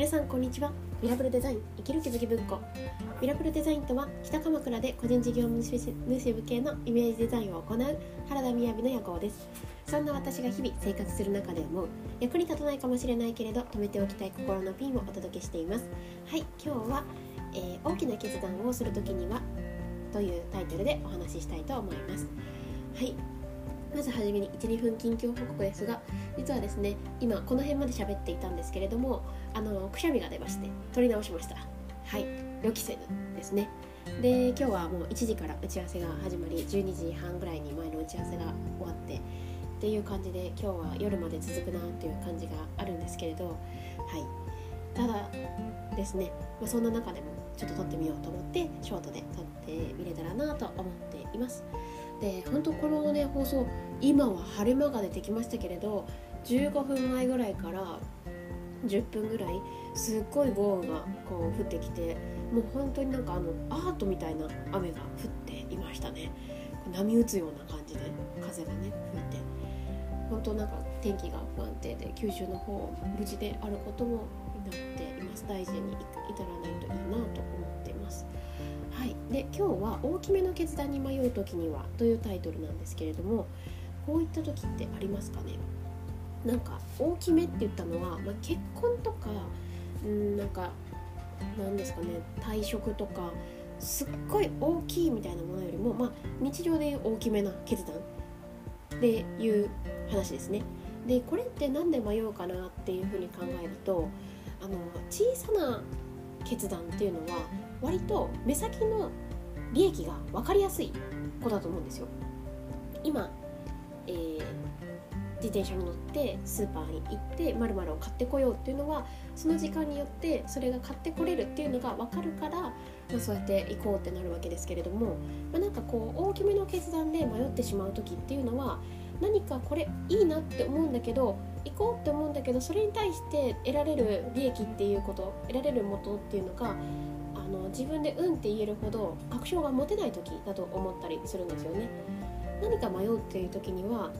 皆さんこんにちは。ミラブルデザイン生きる気づき文庫。ミラブルデザインとは北鎌倉で個人事業主部系のイメージデザインを行う原田みやびの夜行です。そんな私が日々生活する中で思う役に立たないかもしれないけれど止めておきたい心のピンをお届けしています。はい今日は、えー、大きな決断をするときにはというタイトルでお話ししたいと思います。はいまずはじめに12分近況報告ですが実はですね今この辺まで喋っていたんですけれどもあのくしゃみが出まして撮り直しました。はい予期せぬですね。で今日はもう1時から打ち合わせが始まり12時半ぐらいに前の打ち合わせが終わってっていう感じで今日は夜まで続くなっていう感じがあるんですけれどはい。ただですね、まあ、そんな中でもちょっと撮ってみようと思ってショートで撮ってみれたらなと思っています。で本当このね放送今は晴れ間が出てきましたけれど15分前ぐらいから10分ぐらいすっごい豪雨がこう降ってきてもう本当になんかあのアートみたいな雨が降っていましたね。波打つような感じで風がね吹いて。本当なんか天気が不安定で九州の方無事であることも祈っています。大事に至らないといいなと思っています。はい。で今日は大きめの決断に迷う時にはというタイトルなんですけれどもこういった時ってありますかね？なんか大きめって言ったのは、まあ、結婚とかうんなんかなんですかね？退職とかすっごい大きいみたいなものよりも、まあ、日常で大きめな決断っていう話ですね。でこれって何で迷うかなっていうふうに考えるとあの小さな決断っていうのは割と目先の利益が分かりやすい子だと思うんですよ。今、自転車に乗ってスーパーに行ってまるを買ってこようっていうのはその時間によってそれが買ってこれるっていうのが分かるから、まあ、そうやって行こうってなるわけですけれども、まあ、なんかこう大きめの決断で迷ってしまう時っていうのは何かこれいいなって思うんだけど行こうって思うんだけどそれに対して得られる利益っていうこと得られる元っていうのがあの自分でうんって言えるほど確証が持てない時だと思ったりするんですよね。何か迷うっていう時には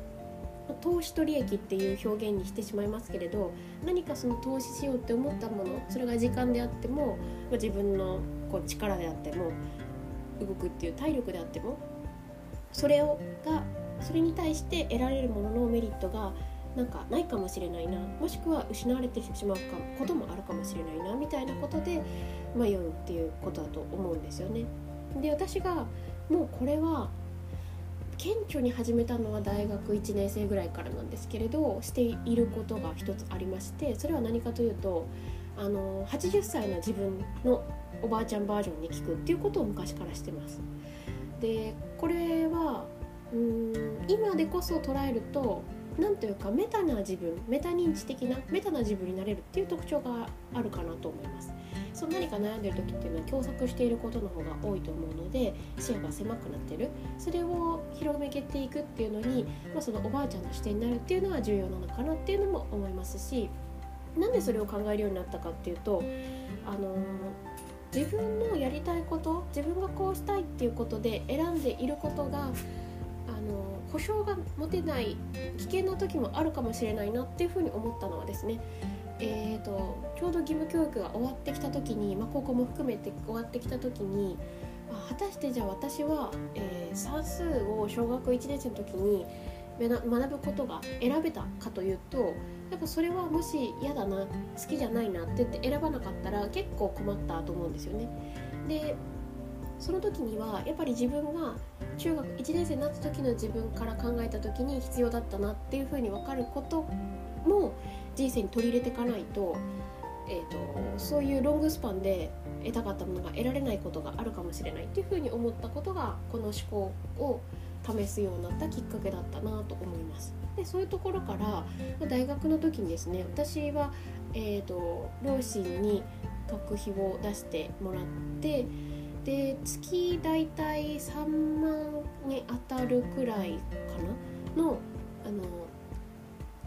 投資と利益っていう表現にしてしまいますけれど何かその投資しようって思ったものそれが時間であっても自分のこう力であっても動くっていう体力であってもそれをがそれに対して得られるもののメリットがなんかないかもしれないなもしくは失われてしまうかこともあるかもしれないなみたいなことで迷うっていうことだと思うんですよね。で私がもうこれは顕著に始めたのは大学1年生ぐらいからなんですけれどしていることが一つありましてそれは何かというとあの80歳の自分のおばあちゃんバージョンに聞くっていうことを昔からしてます。でこれはうん今でこそ捉えると何というかメタな自分メタ認知的なメタな自分になれるっていう特徴があるかなと思います。その何か悩んでる時っていうのは狭窄していることの方が多いと思うので視野が狭くなってる。それを広めけていくっていうのに、まあ、そのおばあちゃんの視点になるっていうのは重要なのかなっていうのも思いますしなんでそれを考えるようになったかっていうとあの自分のやりたいこと自分がこうしたいっていうことで選んでいることがあの保証が持てない危険な時もあるかもしれないなっていうふうに思ったのはですねえーと、ちょうど義務教育が終わってきた時に、まあ、高校も含めて終わってきた時に果たしてじゃあ私は、えー、算数を小学1年生の時に学ぶことが選べたかというとやっぱそれはもし嫌だな好きじゃないなって言って選ばなかったら結構困ったと思うんですよね。でその時にはやっぱり自分が中学1年生になった時の自分から考えた時に必要だったなっていうふうに分かることも人生に取り入れていかないと,、えーと、そういうロングスパンで得たかったものが得られないことがあるかもしれないっていうふうに思ったことがこの思考を試すようになったきっかけだったなと思います。でそういうところから大学の時にですね私は、えーと、両親に学費を出してもらってで月大体3万に当たるくらいかなのあの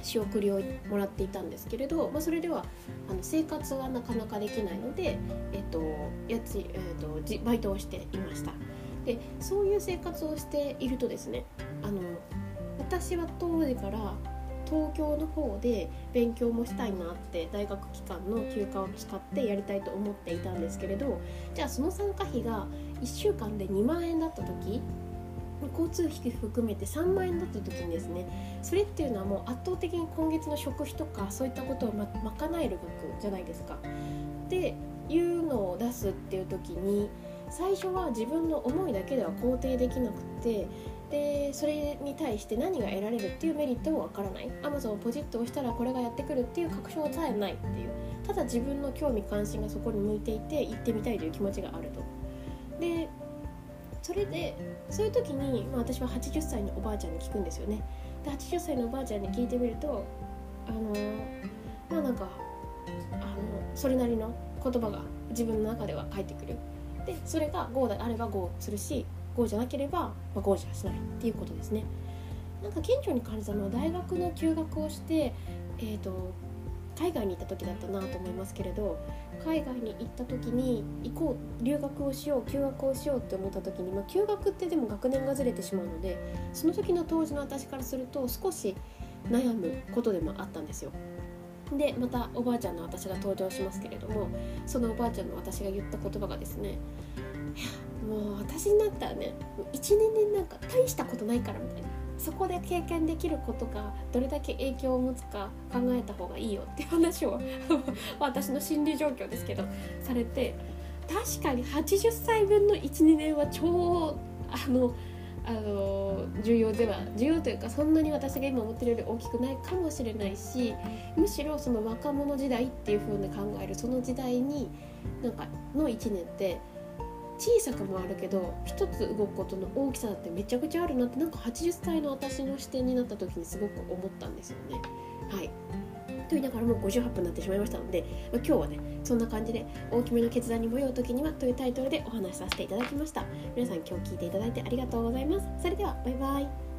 仕送りをもらっていたんですけれど、まあ、それではあの生活はなかなかできないので、えっと家賃えっと、じバイトをしていました。でそういう生活をしているとですねあの私は当時から東京の方で勉強もしたいなって大学期間の休暇を使ってやりたいと思っていたんですけれどじゃあその参加費が1週間で2万円だった時交通費含めて3万円だった時にですねそれっていうのはもう圧倒的に今月の食費とかそういったことをま賄える額じゃないですか。っていうのを出すっていう時に最初は自分の思いだけでは肯定できなくてでそれに対して何が得られるっていうメリットもわからない。Amazon をポジッと押したらこれがやってくるっていう確証さえないっていう。ただ自分の興味関心がそこに向いていて行ってみたいという気持ちがあると。でそれでそういう時に、まあ、私は80歳のおばあちゃんに聞くんですよね。で80歳のおばあちゃんに聞いてみるとあのまあなんかあのそれなりの言葉が自分の中では返ってくる。でそれが GO であれば GO するし GO じゃなければ、まあ、GO じゃしないっていうことですね。なんか顕著に感じたのは大学の休学をして、えーと、海外に行った時だったなと思いますけれど海外に行った時に行こう留学をしよう休学をしようって思った時に、まあ、休学ってでも学年がずれてしまうのでその時の当時の私からすると少し悩むことでもあったんですよ。でまたおばあちゃんの私が登場しますけれどもそのおばあちゃんの私が言った言葉がですねいやもう私になったらね1年でなんか大したことないからみたいなそこで経験できることがどれだけ影響を持つか考えた方がいいよっていう話を私の心理状況ですけどされて確かに80歳分の12年は超あのあの重要では重要というかそんなに私が今思ってるより大きくないかもしれないしむしろその若者時代っていう風に考えるその時代になんかの1年って小さくもあるけど一つ動くことの大きさだってめちゃくちゃあるなってなんか80歳の私の視点になった時にすごく思ったんですよね。はい。と言いながらもう58分になってしまいましたので、まあ、今日はねそんな感じで大きめの決断に迷う時にはというタイトルでお話しさせていただきました。皆さん今日聞いていただいてありがとうございます。それではバイバイ。